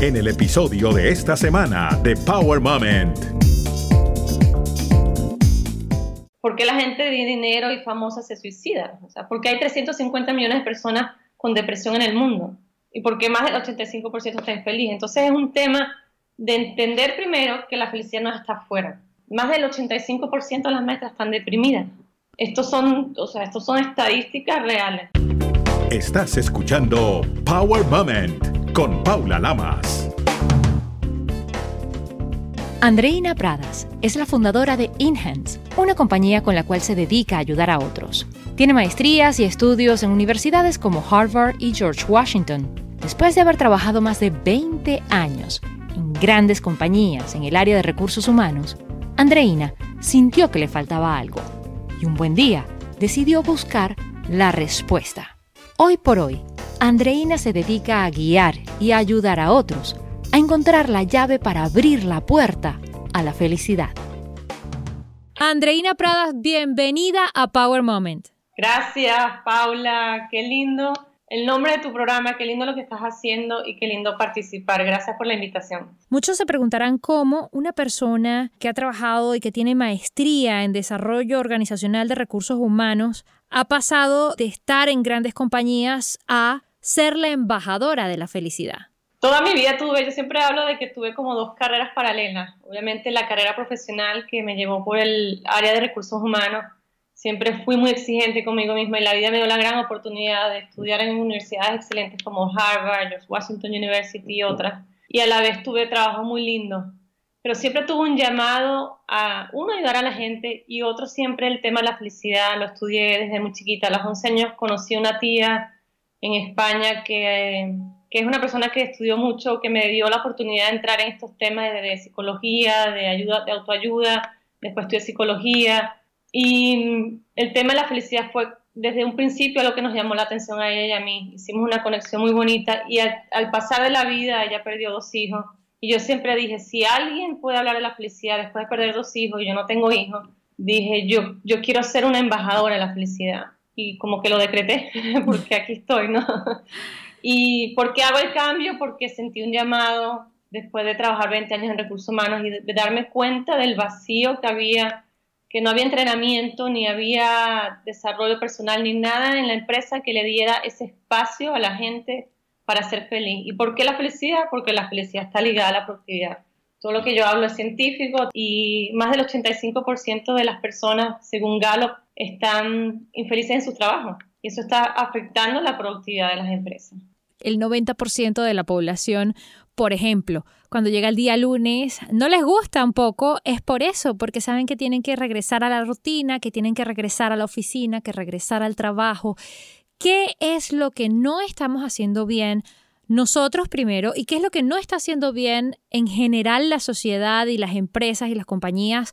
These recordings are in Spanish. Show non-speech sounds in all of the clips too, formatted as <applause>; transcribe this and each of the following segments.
en el episodio de esta semana de Power Moment. ¿Por qué la gente de dinero y famosa se suicida? O sea, ¿por qué hay 350 millones de personas con depresión en el mundo? ¿Y por qué más del 85% está infeliz? Entonces es un tema de entender primero que la felicidad no está afuera. Más del 85% de las maestras están deprimidas. Estos son, o sea, estos son estadísticas reales. Estás escuchando Power Moment con Paula Lamas. Andreina Pradas es la fundadora de Inhands, una compañía con la cual se dedica a ayudar a otros. Tiene maestrías y estudios en universidades como Harvard y George Washington. Después de haber trabajado más de 20 años en grandes compañías en el área de recursos humanos, Andreina sintió que le faltaba algo y un buen día decidió buscar la respuesta. Hoy por hoy, Andreina se dedica a guiar y a ayudar a otros a encontrar la llave para abrir la puerta a la felicidad. Andreina Pradas, bienvenida a Power Moment. Gracias, Paula. Qué lindo el nombre de tu programa, qué lindo lo que estás haciendo y qué lindo participar. Gracias por la invitación. Muchos se preguntarán cómo una persona que ha trabajado y que tiene maestría en desarrollo organizacional de recursos humanos ha pasado de estar en grandes compañías a ser la embajadora de la felicidad. Toda mi vida tuve, yo siempre hablo de que tuve como dos carreras paralelas. Obviamente la carrera profesional que me llevó por el área de recursos humanos siempre fui muy exigente conmigo misma y la vida me dio la gran oportunidad de estudiar en universidades excelentes como Harvard, Washington University y otras. Y a la vez tuve trabajo muy lindo. Pero siempre tuve un llamado a, uno, ayudar a la gente y otro, siempre el tema de la felicidad. Lo estudié desde muy chiquita. A los 11 años conocí una tía en España que, que es una persona que estudió mucho, que me dio la oportunidad de entrar en estos temas de, de psicología, de ayuda, de autoayuda. Después estudié psicología y el tema de la felicidad fue desde un principio lo que nos llamó la atención a ella y a mí. Hicimos una conexión muy bonita y al, pasar de la vida ella perdió dos hijos. Y yo siempre dije, si alguien puede hablar de la felicidad después de perder dos hijos y yo no tengo hijos, dije, yo, yo quiero ser una embajadora de la felicidad. Y como que lo decreté, <laughs> porque aquí estoy, ¿no? ¿Y por qué hago el cambio? Porque sentí un llamado después de trabajar 20 años en recursos humanos y de darme cuenta del vacío que había que no había entrenamiento, ni había desarrollo personal, ni nada en la empresa que le diera ese espacio a la gente para ser feliz. ¿Y por qué la felicidad? Porque la felicidad está ligada a la productividad. Todo lo que yo hablo es científico y más del 85% de las personas, según Gallup, están infelices en su trabajo. Y eso está afectando la productividad de las empresas. El 90% de la población por ejemplo, cuando llega el día lunes, no les gusta un poco, es por eso, porque saben que tienen que regresar a la rutina, que tienen que regresar a la oficina, que regresar al trabajo. ¿Qué es lo que no estamos haciendo bien nosotros primero y qué es lo que no está haciendo bien en general la sociedad y las empresas y las compañías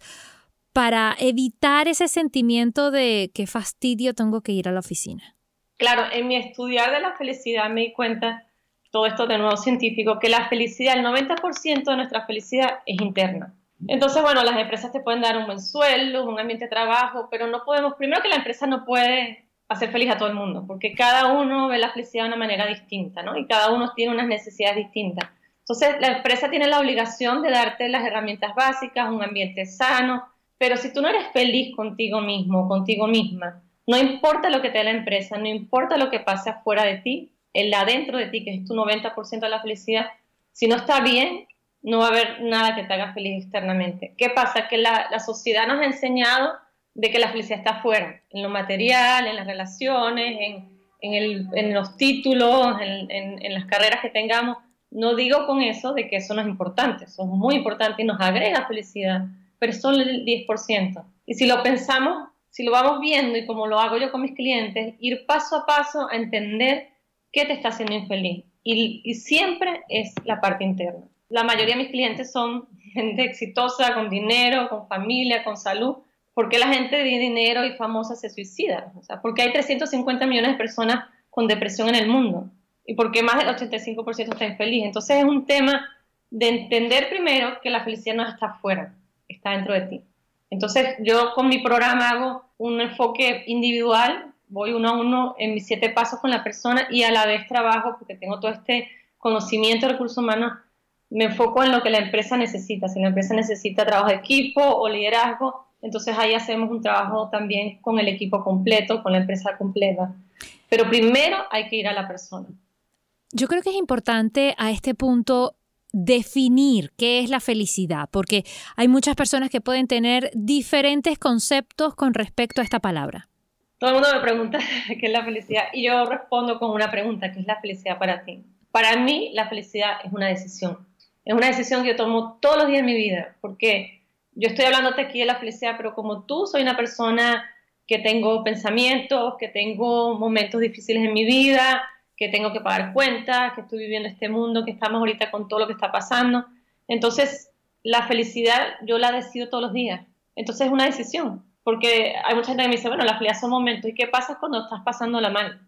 para evitar ese sentimiento de qué fastidio tengo que ir a la oficina? Claro, en mi estudiar de la felicidad me di cuenta todo esto de nuevo científico, que la felicidad, el 90% de nuestra felicidad es interna. Entonces, bueno, las empresas te pueden dar un buen sueldo, un ambiente de trabajo, pero no podemos, primero que la empresa no puede hacer feliz a todo el mundo, porque cada uno ve la felicidad de una manera distinta, ¿no? Y cada uno tiene unas necesidades distintas. Entonces, la empresa tiene la obligación de darte las herramientas básicas, un ambiente sano, pero si tú no eres feliz contigo mismo, contigo misma, no importa lo que te dé la empresa, no importa lo que pase afuera de ti, el adentro de ti, que es tu 90% de la felicidad, si no está bien, no va a haber nada que te haga feliz externamente. ¿Qué pasa? Que la, sociedad nos ha enseñado de que la felicidad está afuera, en lo material, en las relaciones, en, los títulos, en, las carreras que tengamos. No digo con eso de que eso no es importante, eso es muy importante y nos agrega felicidad, pero solo el 10%. Y si lo pensamos, si lo vamos viendo y como lo hago yo con mis clientes, ir paso a paso a entender ¿Qué te está haciendo infeliz? Y, siempre es la parte interna. La mayoría de mis clientes son <laughs> gente exitosa, con dinero, con familia, con salud. ¿Por qué la gente de dinero y famosa se suicida? O sea, porque hay 350 millones de personas con depresión en el mundo. ¿Y por qué más del 85% está infeliz? Entonces es un tema de entender primero que la felicidad no está afuera, está dentro de ti. Entonces yo con mi programa hago un enfoque individual voy uno a uno en mis siete pasos con la persona y a la vez trabajo porque tengo todo este conocimiento de recursos humanos me enfoco en lo que la empresa necesita. Si la empresa necesita trabajo de equipo o liderazgo, entonces ahí hacemos un trabajo también con el equipo completo, con la empresa completa. Pero primero hay que ir a la persona. Yo creo que es importante a este punto definir qué es la felicidad, porque hay muchas personas que pueden tener diferentes conceptos con respecto a esta palabra. Todo el mundo me pregunta <laughs> qué es la felicidad y yo respondo con una pregunta, ¿qué es la felicidad para ti? Para mí la felicidad es una decisión. Es una decisión que yo tomo todos los días de mi vida, porque yo estoy hablándote aquí de la felicidad, pero como tú soy una persona que tengo pensamientos, que tengo momentos difíciles en mi vida, que tengo que pagar cuentas, que estoy viviendo este mundo, que estamos ahorita con todo lo que está pasando. Entonces, la felicidad yo la decido todos los días. Entonces es una decisión, porque hay mucha gente que me dice, bueno, la felicidad son momentos. ¿Y qué pasa cuando estás pasando la mal?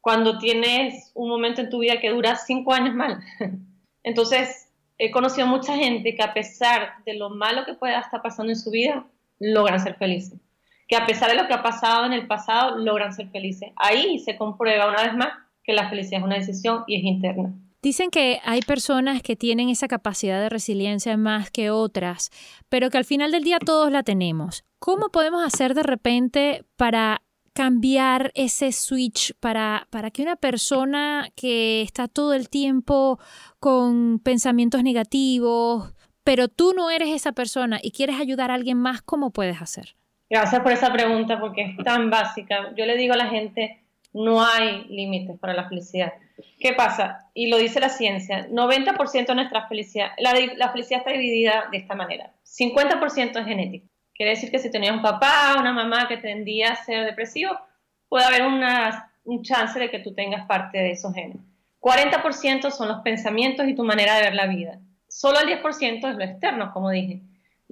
Cuando tienes un momento en tu vida que dura cinco años mal. <laughs> Entonces, he conocido mucha gente que a pesar de lo malo que pueda estar pasando en su vida, logran ser felices. Que a pesar de lo que ha pasado en el pasado, logran ser felices. Ahí se comprueba una vez más que la felicidad es una decisión y es interna. Dicen que hay personas que tienen esa capacidad de resiliencia más que otras, pero que al final del día todos la tenemos. ¿Cómo podemos hacer de repente para cambiar ese switch para, para que una persona que está todo el tiempo con pensamientos negativos, pero tú no eres esa persona y quieres ayudar a alguien más, ¿cómo puedes hacer? Gracias por esa pregunta porque es tan básica. Yo le digo a la gente, no hay límites para la felicidad. ¿Qué pasa? Y lo dice la ciencia, 90% de nuestra felicidad, la, felicidad está dividida de esta manera. 50% es genético. Quiere decir que si tenías un papá, una mamá que tendía a ser depresivo, puede haber una, un chance de que tú tengas parte de esos genes. 40% son los pensamientos y tu manera de ver la vida. Solo el 10% es lo externo, como dije.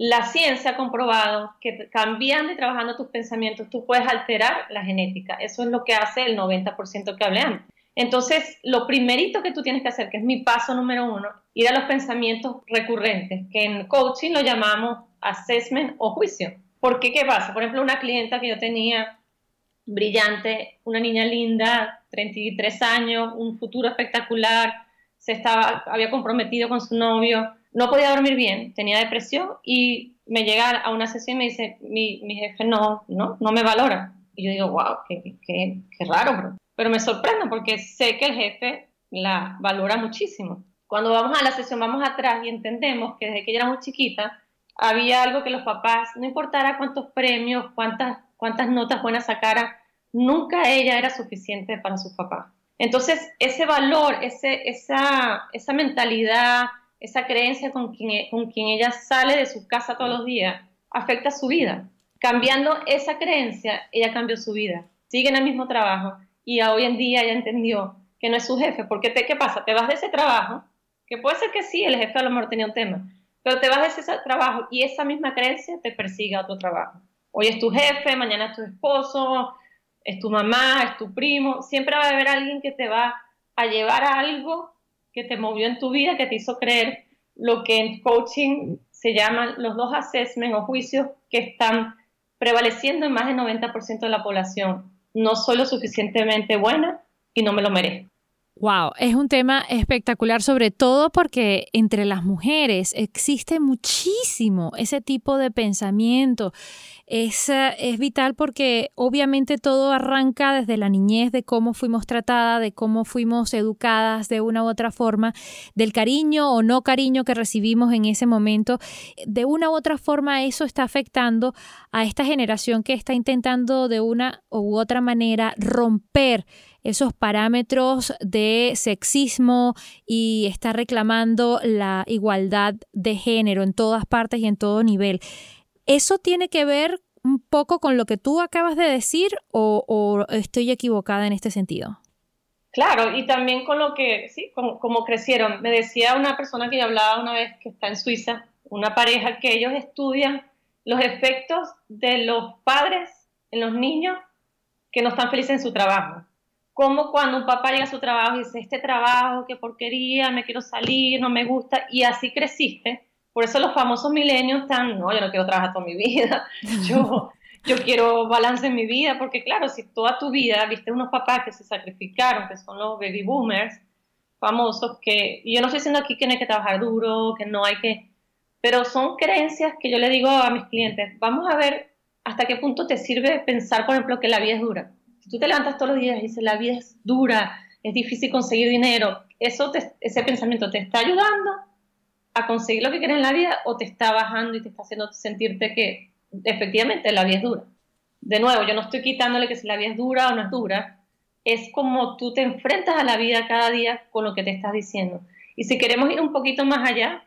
La ciencia ha comprobado que cambiando y trabajando tus pensamientos, tú puedes alterar la genética. Eso es lo que hace el 90% que hablé. Entonces, lo primerito que tú tienes que hacer, que es mi paso número uno, ir a los pensamientos recurrentes, que en coaching lo llamamos assessment o juicio. ¿Por qué? ¿Qué pasa? Por ejemplo, una clienta que yo tenía brillante, una niña linda, 33 años, un futuro espectacular, se estaba, había comprometido con su novio, no podía dormir bien, tenía depresión y me llega a una sesión y me dice, mi, mi jefe no, no, no me valora. Y yo digo, wow, qué, qué, qué raro, bro. Pero me sorprende porque sé que el jefe la valora muchísimo. Cuando vamos a la sesión, vamos atrás y entendemos que desde que ella era muy chiquita, había algo que los papás, no importara cuántos premios, cuántas, cuántas notas buenas sacara, nunca ella era suficiente para su papá. Entonces, ese valor, ese, esa, esa mentalidad, esa creencia con quien, e, con quien ella sale de su casa todos los días, afecta su vida. Cambiando esa creencia, ella cambió su vida. Sigue en el mismo trabajo y hoy en día ella entendió que no es su jefe. Porque te, ¿qué pasa? Te vas de ese trabajo, que puede ser que sí, el jefe a lo mejor tenía un tema, pero te vas de ese trabajo y esa misma creencia te persigue a otro trabajo. Hoy es tu jefe, mañana es tu esposo, es tu mamá, es tu primo. Siempre va a haber alguien que te va a llevar a algo que te movió en tu vida, que te hizo creer lo que en coaching se llaman los dos assessments o juicios que están prevaleciendo en más del 90% de la población. No soy lo suficientemente buena y no me lo merezco. Wow, es un tema espectacular, sobre todo porque entre las mujeres existe muchísimo ese tipo de pensamiento. Es, eh, es, vital porque obviamente todo arranca desde la niñez, de cómo fuimos tratadas, de cómo fuimos educadas de una u otra forma, del cariño o no cariño que recibimos en ese momento. De una u otra forma eso está afectando a esta generación que está intentando de una u otra manera romper esos parámetros de sexismo y está reclamando la igualdad de género en todas partes y en todo nivel. ¿Eso tiene que ver un poco con lo que tú acabas de decir o, estoy equivocada en este sentido? Claro, y también con lo que, sí, como, crecieron. Me decía una persona que yo hablaba una vez que está en Suiza, una pareja que ellos estudian los efectos de los padres en los niños que no están felices en su trabajo como cuando un papá llega a su trabajo y dice, este trabajo, qué porquería, me quiero salir, no me gusta, y así creciste. Por eso los famosos milenios están, no, yo no quiero trabajar toda mi vida, <laughs> yo, yo quiero balance en mi vida, porque claro, si toda tu vida viste unos papás que se sacrificaron, que son los baby boomers, famosos que yo no estoy diciendo aquí que no hay que trabajar duro, que no hay que, pero son creencias que yo le digo a mis clientes, vamos a ver hasta qué punto te sirve pensar, por ejemplo, que la vida es dura. Si tú te levantas todos los días y dices, la vida es dura, es difícil conseguir dinero, eso ese pensamiento te está ayudando a conseguir lo que quieres en la vida o te está bajando y te está haciendo sentirte que efectivamente la vida es dura. De nuevo, yo no estoy quitándole que si la vida es dura o no es dura, es como tú te enfrentas a la vida cada día con lo que te estás diciendo. Y si queremos ir un poquito más allá,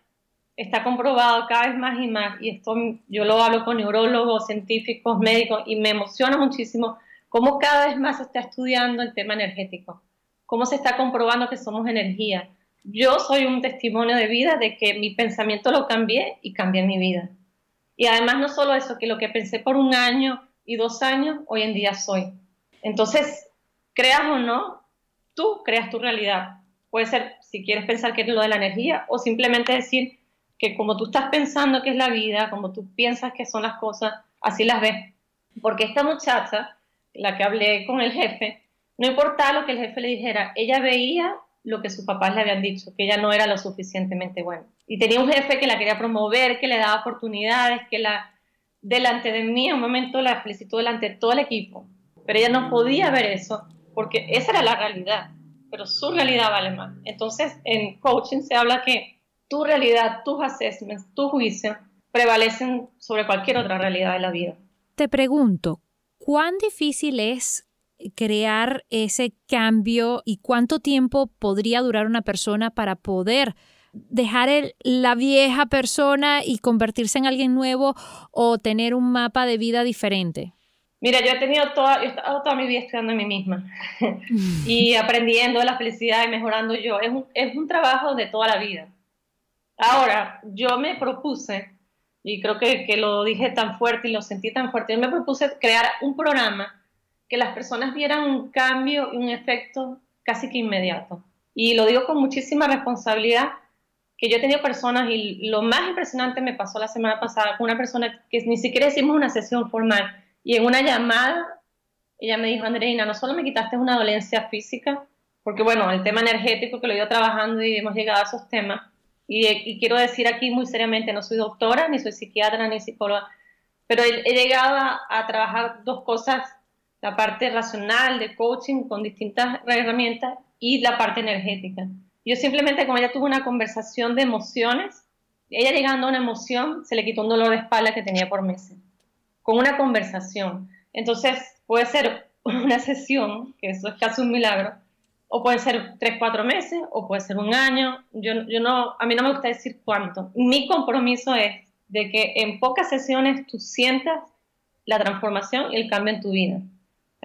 está comprobado cada vez más y más, y esto yo lo hablo con neurólogos, científicos, médicos, y me emociona muchísimo cómo cada vez más se está estudiando el tema energético, cómo se está comprobando que somos energía. Yo soy un testimonio de vida de que mi pensamiento lo cambié y cambié mi vida. Y además no solo eso, que lo que pensé por un año y dos años, hoy en día soy. Entonces, creas o no, tú creas tu realidad. Puede ser, si quieres pensar que es lo de la energía, o simplemente decir que como tú estás pensando que es la vida, como tú piensas que son las cosas, así las ves. Porque esta muchacha, la que hablé con el jefe, no importaba lo que el jefe le dijera, ella veía lo que sus papás le habían dicho, que ella no era lo suficientemente buena. Y tenía un jefe que la quería promover, que le daba oportunidades, que la delante de mí, en un momento la felicitó delante de todo el equipo, pero ella no podía ver eso porque esa era la realidad, pero su realidad vale más. Entonces, en coaching se habla que tu realidad, tus assessments, tu juicio prevalecen sobre cualquier otra realidad de la vida. Te pregunto, ¿cuán difícil es crear ese cambio y cuánto tiempo podría durar una persona para poder dejar la vieja persona y convertirse en alguien nuevo o tener un mapa de vida diferente? Mira, yo he tenido toda, he estado toda mi vida estudiando a mí misma <laughs> y aprendiendo de la felicidad y mejorando yo. Es un, es un trabajo de toda la vida. Ahora, yo me propuse, y creo que, que, lo dije tan fuerte y lo sentí tan fuerte, yo me propuse crear un programa que las personas vieran un cambio y un efecto casi que inmediato. Y lo digo con muchísima responsabilidad, que yo he tenido personas, y lo más impresionante me pasó la semana pasada con una persona que ni siquiera hicimos una sesión formal, y en una llamada ella me dijo, Andreina, no solo me quitaste una dolencia física, porque bueno, el tema energético que lo he ido trabajando y hemos llegado a esos temas, y, quiero decir aquí muy seriamente, no soy doctora, ni soy psiquiatra, ni psicóloga, pero he, llegado a, trabajar dos cosas, la parte racional de coaching con distintas herramientas y la parte energética. Yo simplemente, como ella tuvo una conversación de emociones, ella llegando a una emoción, se le quitó un dolor de espalda que tenía por meses, con una conversación. Entonces, puede ser una sesión, que eso es casi un milagro, o puede ser tres, cuatro meses, o puede ser un año. Yo, yo no, a mí no me gusta decir cuánto. Mi compromiso es de que en pocas sesiones tú sientas la transformación y el cambio en tu vida.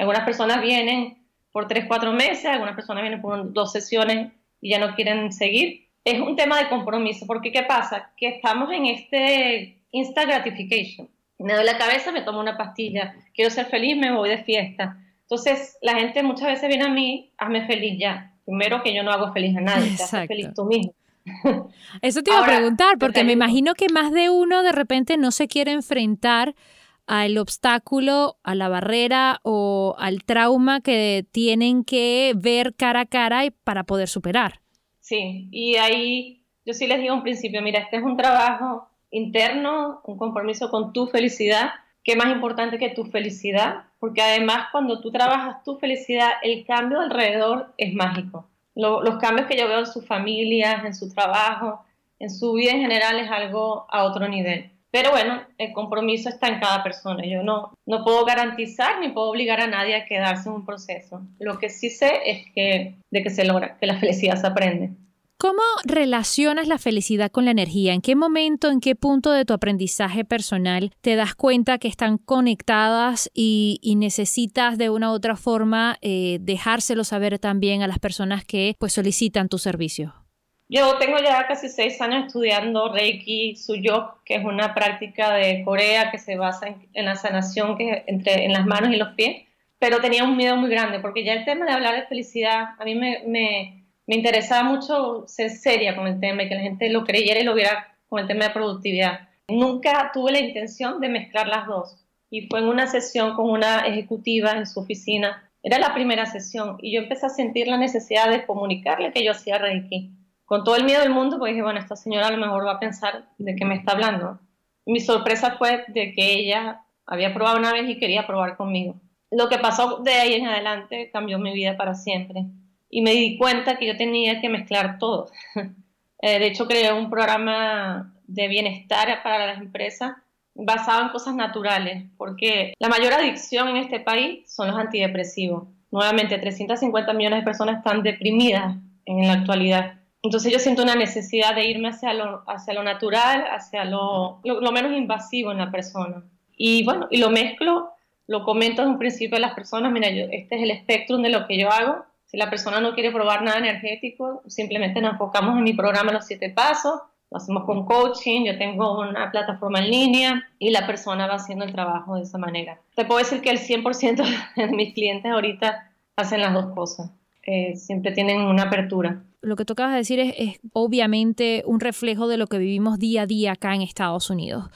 Algunas personas vienen por tres, cuatro meses, algunas personas vienen por dos sesiones y ya no quieren seguir. Es un tema de compromiso, porque ¿qué pasa? Que estamos en este instant gratification. Me doy la cabeza, me tomo una pastilla, quiero ser feliz, me voy de fiesta entonces, la gente muchas veces viene a mí, hazme feliz ya. Primero que yo no hago feliz a nadie, te haces feliz tú mismo. Eso te iba a preguntar, porque me imagino que más de uno de repente no se quiere enfrentar al obstáculo, a la barrera o al trauma que tienen que ver cara a cara para poder superar. Sí, y ahí yo sí les digo un principio, mira, este es un trabajo interno, un compromiso con tu felicidad, que más importante que tu felicidad, porque además cuando tú trabajas tu felicidad, el cambio alrededor es mágico. los cambios que yo veo en sus familias, en su trabajo, en su vida en general es algo a otro nivel. Pero bueno, el compromiso está en cada persona. Yo no, no puedo garantizar ni puedo obligar a nadie a quedarse en un proceso. Lo que sí sé es que de que se logra, que la felicidad se aprende. ¿Cómo relacionas la felicidad con la energía? ¿En qué momento, en qué punto de tu aprendizaje personal te das cuenta que están conectadas y, necesitas de una u otra forma eh, dejárselo saber también a las personas que pues, solicitan tu servicio? Yo tengo ya casi seis años estudiando Reiki Suyo, que es una práctica de Corea que se basa en, la sanación que entre en las manos y los pies, pero tenía un miedo muy grande porque ya el tema de hablar de felicidad a mí me me interesaba mucho ser seria con el tema y que la gente lo creyera y lo viera con el tema de productividad. Nunca tuve la intención de mezclar las dos. Y fue en una sesión con una ejecutiva en su oficina Era la primera sesión y yo empecé a sentir la necesidad de comunicarle que yo hacía Reiki. Con todo el miedo del mundo, pues dije, bueno, esta señora a lo mejor va a pensar de qué me está hablando. Mi sorpresa fue de que ella había probado una vez y quería probar conmigo. Lo que pasó de ahí en adelante cambió mi vida para siempre y me di cuenta que yo tenía que mezclar todo. <laughs> Eh, de hecho, creé un programa de bienestar para las empresas basado en cosas naturales, porque la mayor adicción en este país son los antidepresivos. Nuevamente, 350 millones de personas están deprimidas en la actualidad. Entonces yo siento una necesidad de irme hacia lo, hacia lo natural, hacia lo, menos invasivo en la persona. Y bueno, y lo mezclo, lo comento desde un principio a las personas, mira, este es el espectro de lo que yo hago. Si la persona no quiere probar nada energético, simplemente nos enfocamos en mi programa Los Siete Pasos, lo hacemos con coaching, yo tengo una plataforma en línea y la persona va haciendo el trabajo de esa manera. Te puedo decir que el 100% <laughs> de mis clientes ahorita hacen las dos cosas, eh, siempre tienen una apertura. Lo que tú de decir es, es obviamente un reflejo de lo que vivimos día a día acá en Estados Unidos.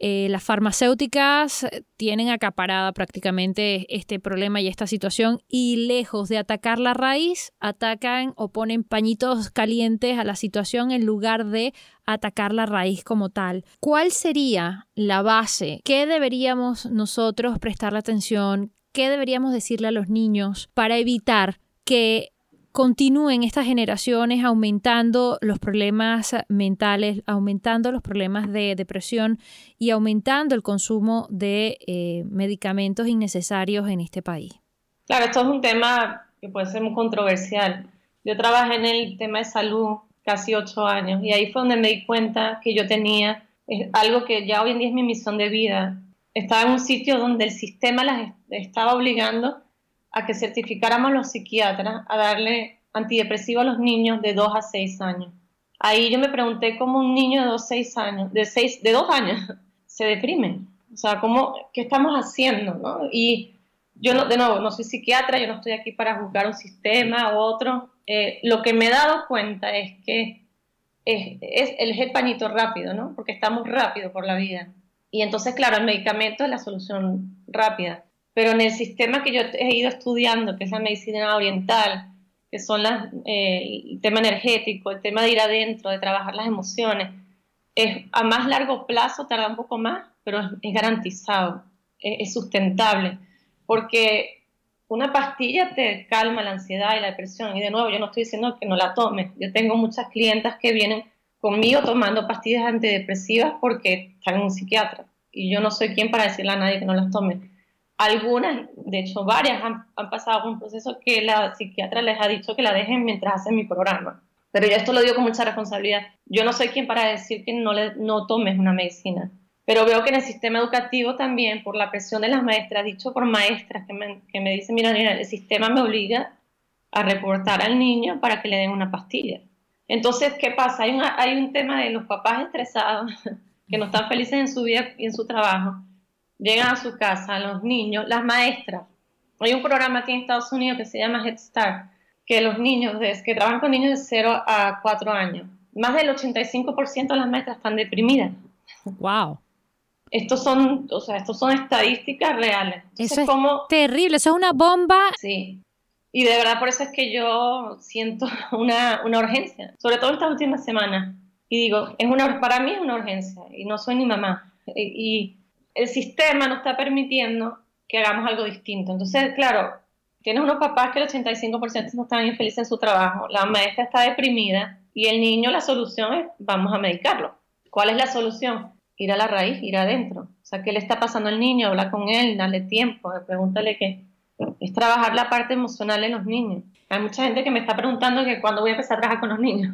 Eh, las farmacéuticas tienen acaparada prácticamente este problema y esta situación y lejos de atacar la raíz, atacan o ponen pañitos calientes a la situación en lugar de atacar la raíz como tal. ¿Cuál sería la base? ¿Qué deberíamos nosotros prestarle atención? ¿Qué deberíamos decirle a los niños para evitar que continúen estas generaciones aumentando los problemas mentales, aumentando los problemas de depresión y aumentando el consumo de eh, medicamentos innecesarios en este país. Claro, esto es un tema que puede ser muy controversial. Yo trabajé en el tema de salud casi ocho años y ahí fue donde me di cuenta que yo tenía algo que ya hoy en día es mi misión de vida. Estaba en un sitio donde el sistema las estaba obligando a que certificáramos los psiquiatras a darle antidepresivo a los niños de 2 a 6 años. Ahí yo me pregunté cómo un niño de 2 6 años, de 6, de 2 años, <laughs> se deprime. O sea, ¿cómo, ¿qué estamos haciendo? ¿no? Y yo, no, de nuevo, no soy psiquiatra, yo no estoy aquí para juzgar un sistema u otro. Eh, lo que me he dado cuenta es que es, es el, el pañito rápido, ¿no? Porque estamos rápido por la vida. Y entonces, claro, el medicamento es la solución rápida pero en el sistema que yo he ido estudiando, que es la medicina oriental, que son las, eh, el tema energético, el tema de ir adentro, de trabajar las emociones, es, a más largo plazo tarda un poco más, pero es, garantizado, es, sustentable, porque una pastilla te calma la ansiedad y la depresión, y de nuevo, yo no estoy diciendo que no la tomes, yo tengo muchas clientas que vienen conmigo tomando pastillas antidepresivas porque están en un psiquiatra, y yo no soy quien para decirle a nadie que no las tome algunas, de hecho varias, han, pasado por un proceso que la psiquiatra les ha dicho que la dejen mientras hacen mi programa. Pero yo esto lo digo con mucha responsabilidad. Yo no soy quien para decir que no, le, no tomes una medicina. Pero veo que en el sistema educativo también, por la presión de las maestras, dicho por maestras que me, que me dicen, mira, mira, el sistema me obliga a reportar al niño para que le den una pastilla. Entonces, ¿qué pasa? Hay, hay un tema de los papás estresados, <laughs> que no están felices en su vida y en su trabajo, llegan a su casa los niños, las maestras. Hay un programa aquí en Estados Unidos que se llama Head Start, que los niños que trabajan con niños de 0 a 4 años, más del 85% de las maestras están deprimidas. Wow. Estos son, o sea, estos son estadísticas reales. eso es como, terrible, eso es una bomba. Sí. Y de verdad por eso es que yo siento <laughs> una, una urgencia, sobre todo estas últimas semanas. Y digo, es una, para mí es una urgencia y no soy ni mamá. y el sistema no está permitiendo que hagamos algo distinto. Entonces, claro, tienes unos papás que el 85% no están infelices en su trabajo, la maestra está deprimida y el niño la solución es vamos a medicarlo. ¿Cuál es la solución? Ir a la raíz, ir adentro. O sea, ¿qué le está pasando al niño? Habla con él, dale tiempo, pregúntale qué. Es trabajar la parte emocional en los niños. Hay mucha gente que me está preguntando que cuándo voy a empezar a trabajar con los niños.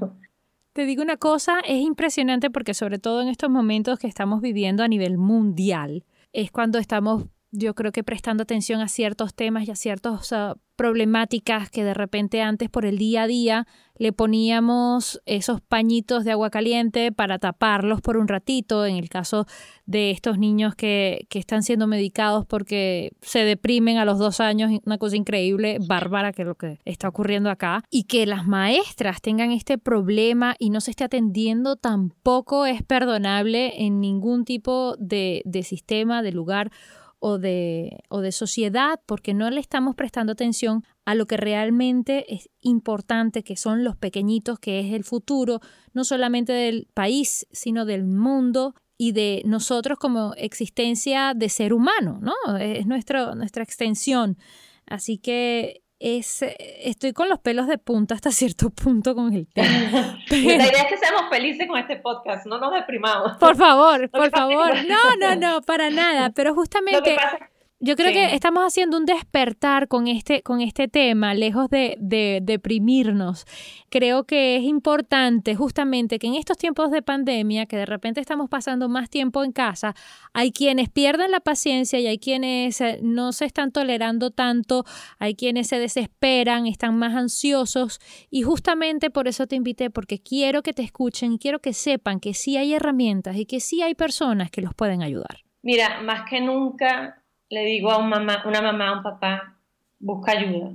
Te digo una cosa, es impresionante porque sobre todo en estos momentos que estamos viviendo a nivel mundial, es cuando estamos yo creo que prestando atención a ciertos temas y a ciertas problemáticas que de repente antes por el día a día le poníamos esos pañitos de agua caliente para taparlos por un ratito, en el caso de estos niños que, que están siendo medicados porque se deprimen a los dos años, una cosa increíble, bárbara que es lo que está ocurriendo acá, y que las maestras tengan este problema y no se esté atendiendo tampoco es perdonable en ningún tipo de, de sistema, de lugar o de, o de sociedad porque no le estamos prestando atención a lo que realmente es importante, que son los pequeñitos, que es el futuro, no solamente del país, sino del mundo y de nosotros como existencia de ser humano, ¿no? Es nuestro, nuestra extensión. Así que es, estoy con los pelos de punta hasta <laughs> cierto punto con el <laughs> tema. La idea es que seamos felices con este podcast, no nos deprimamos. Por favor, <laughs> por favor. No, no, no, para nada. Pero justamente... Yo creo que estamos haciendo un despertar con este, con este tema, lejos de, de, deprimirnos. Creo que es importante justamente que en estos tiempos de pandemia, que de repente estamos pasando más tiempo en casa, hay quienes pierden la paciencia y hay quienes eh, no se están tolerando tanto, hay quienes se desesperan, están más ansiosos y justamente por eso te invité, porque quiero que te escuchen y quiero que sepan que sí hay herramientas y que sí hay personas que los pueden ayudar. Mira, más que nunca le digo a mamá, una mamá, a un papá, busca ayuda,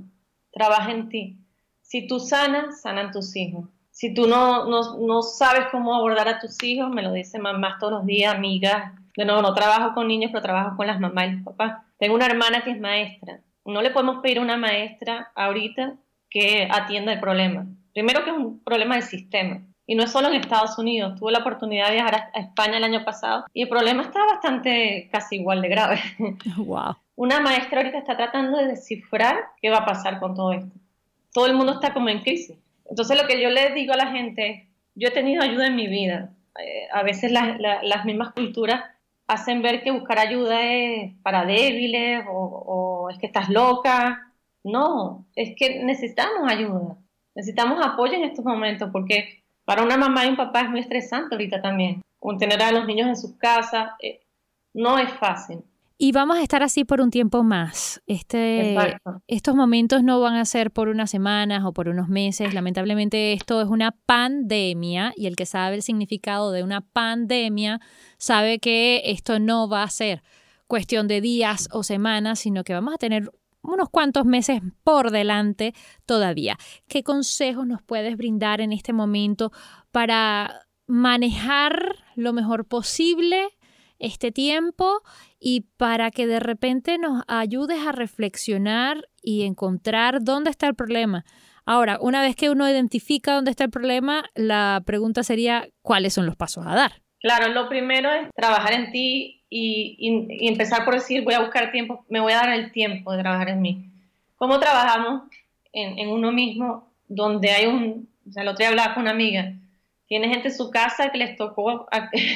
trabaja en ti. Si tú sanas, sanan tus hijos. Si tú no, no, sabes cómo abordar a tus hijos, me lo dicen mamás todos los días, amigas. De nuevo, no trabajo con niños, pero trabajo con las mamás y los papás. Tengo una hermana que es maestra. No le podemos pedir a una maestra ahorita que atienda el problema. Primero que es un problema del sistema. Y no es solo en Estados Unidos. Tuve la oportunidad de viajar a España el año pasado y el problema está bastante casi igual de grave. <laughs> Wow. Una maestra ahorita está tratando de descifrar qué va a pasar con todo esto. Todo el mundo está como en crisis. Entonces lo que yo le digo a la gente, yo he tenido ayuda en mi vida. Eh, a veces las mismas culturas hacen ver que buscar ayuda es para débiles o, o es que estás loca. No, es que necesitamos ayuda. Necesitamos apoyo en estos momentos porque para una mamá y un papá es muy estresante ahorita también. tener a los niños en sus casas eh, no es fácil. Y vamos a estar así por un tiempo más. Este, estos momentos no van a ser por unas semanas o por unos meses. Lamentablemente esto es una pandemia y el que sabe el significado de una pandemia sabe que esto no va a ser cuestión de días o semanas, sino que vamos a tener unos cuantos meses por delante todavía. ¿Qué consejos nos puedes brindar en este momento para manejar lo mejor posible este tiempo y para que de repente nos ayudes a reflexionar y encontrar dónde está el problema? Ahora, una vez que uno identifica dónde está el problema, la pregunta sería, ¿cuáles son los pasos a dar? Claro, lo primero es trabajar en ti y, empezar por decir, voy a buscar tiempo, me voy a dar el tiempo de trabajar en mí. ¿Cómo trabajamos en, uno mismo donde hay un, o sea, el otro día hablaba con una amiga, tiene gente en su casa que les tocó,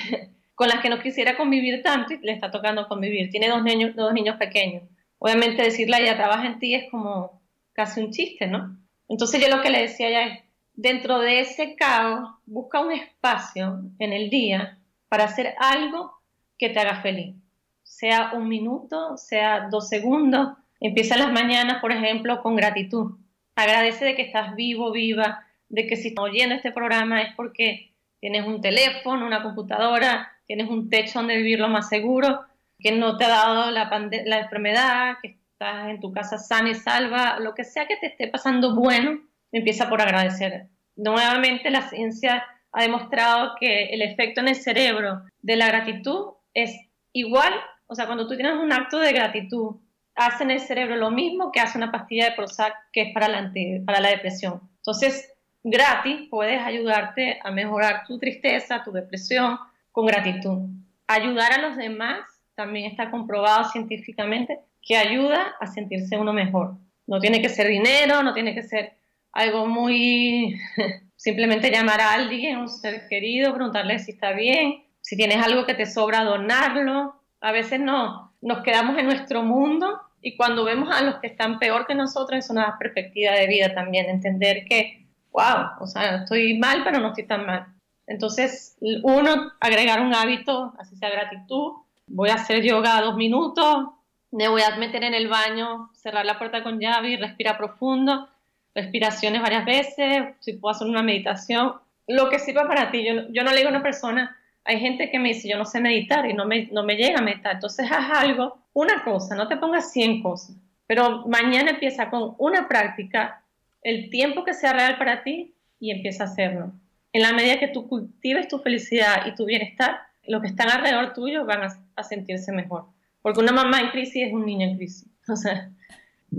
<laughs> con las que no quisiera convivir tanto y le está tocando convivir, tiene dos niños, dos niños pequeños. Obviamente decirle a ella, trabaja en ti es como casi un chiste, ¿no? Entonces yo lo que le decía a ella es, dentro de ese caos, busca un espacio en el día para hacer algo que te haga feliz. Sea un minuto, sea dos segundos. Empieza las mañanas, por ejemplo, con gratitud. Agradece de que estás vivo, viva, de que si estás oyendo este programa es porque tienes un teléfono, una computadora, tienes un techo donde vivir lo más seguro, que no te ha dado la, la enfermedad, que estás en tu casa sana y salva, lo que sea que te esté pasando bueno, empieza por agradecer. Nuevamente la ciencia ha demostrado que el efecto en el cerebro de la gratitud es igual, o sea, cuando tú tienes un acto de gratitud, hace en el cerebro lo mismo que hace una pastilla de Prozac que es para la, para la depresión. Entonces, gratis puedes ayudarte a mejorar tu tristeza, tu depresión con gratitud. Ayudar a los demás también está comprobado científicamente que ayuda a sentirse uno mejor. No tiene que ser dinero, no tiene que ser algo muy <laughs> simplemente llamar a alguien, un ser querido, preguntarle si está bien, si tienes algo que te sobra, donarlo. A veces no, nos quedamos en nuestro mundo y cuando vemos a los que están peor que nosotros es una perspectiva de vida también, entender que, wow, o sea, estoy mal, pero no estoy tan mal. Entonces, uno, agregar un hábito, así sea gratitud, voy a hacer yoga dos minutos, me voy a meter en el baño, cerrar la puerta con llave y respirar profundo, respiraciones varias veces, si puedo hacer una meditación, lo que sirva para ti. Yo, yo no le digo a una persona, hay gente que me dice, yo no sé meditar y no me, no me llega a meditar. Entonces haz algo, una cosa, no te pongas 100 cosas, pero mañana empieza con una práctica, el tiempo que sea real para ti y empieza a hacerlo. En la medida que tú cultives tu felicidad y tu bienestar, los que están alrededor tuyo van a, sentirse mejor. Porque una mamá en crisis es un niño en crisis. <laughs> O sea,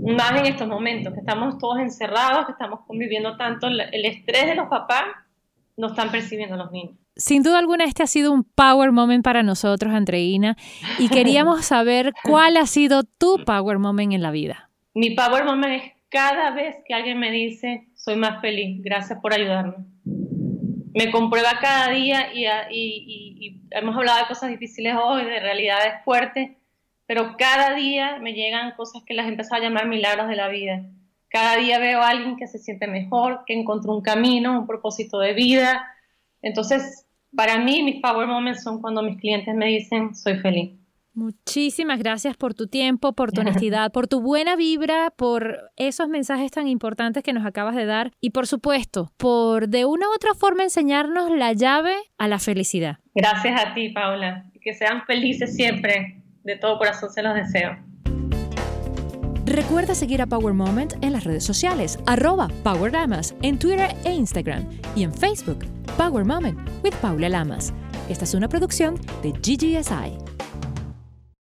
más en estos momentos, que estamos todos encerrados, que estamos conviviendo tanto, el estrés de los papás no están percibiendo los niños. Sin duda alguna, este ha sido un power moment para nosotros, Andreina, y <laughs> queríamos saber cuál ha sido tu power moment en la vida. Mi power moment es cada vez que alguien me dice, soy más feliz, gracias por ayudarme. Me comprueba cada día y, y hemos hablado de cosas difíciles hoy, de realidades fuertes, pero cada día me llegan cosas que las he empezado a llamar milagros de la vida. Cada día veo a alguien que se siente mejor, que encontró un camino, un propósito de vida. Entonces, para mí, mis power moments son cuando mis clientes me dicen, soy feliz. Muchísimas gracias por tu tiempo, por tu <laughs> honestidad, por tu buena vibra, por esos mensajes tan importantes que nos acabas de dar y por supuesto, por de una u otra forma enseñarnos la llave a la felicidad. Gracias a ti, Paula. Que sean felices siempre de todo corazón se los deseo. Recuerda seguir a Power Moment en las redes sociales, arroba Power Lamas, en Twitter e Instagram y en Facebook, Power Moment with Paula Lamas. Esta es una producción de GGSI.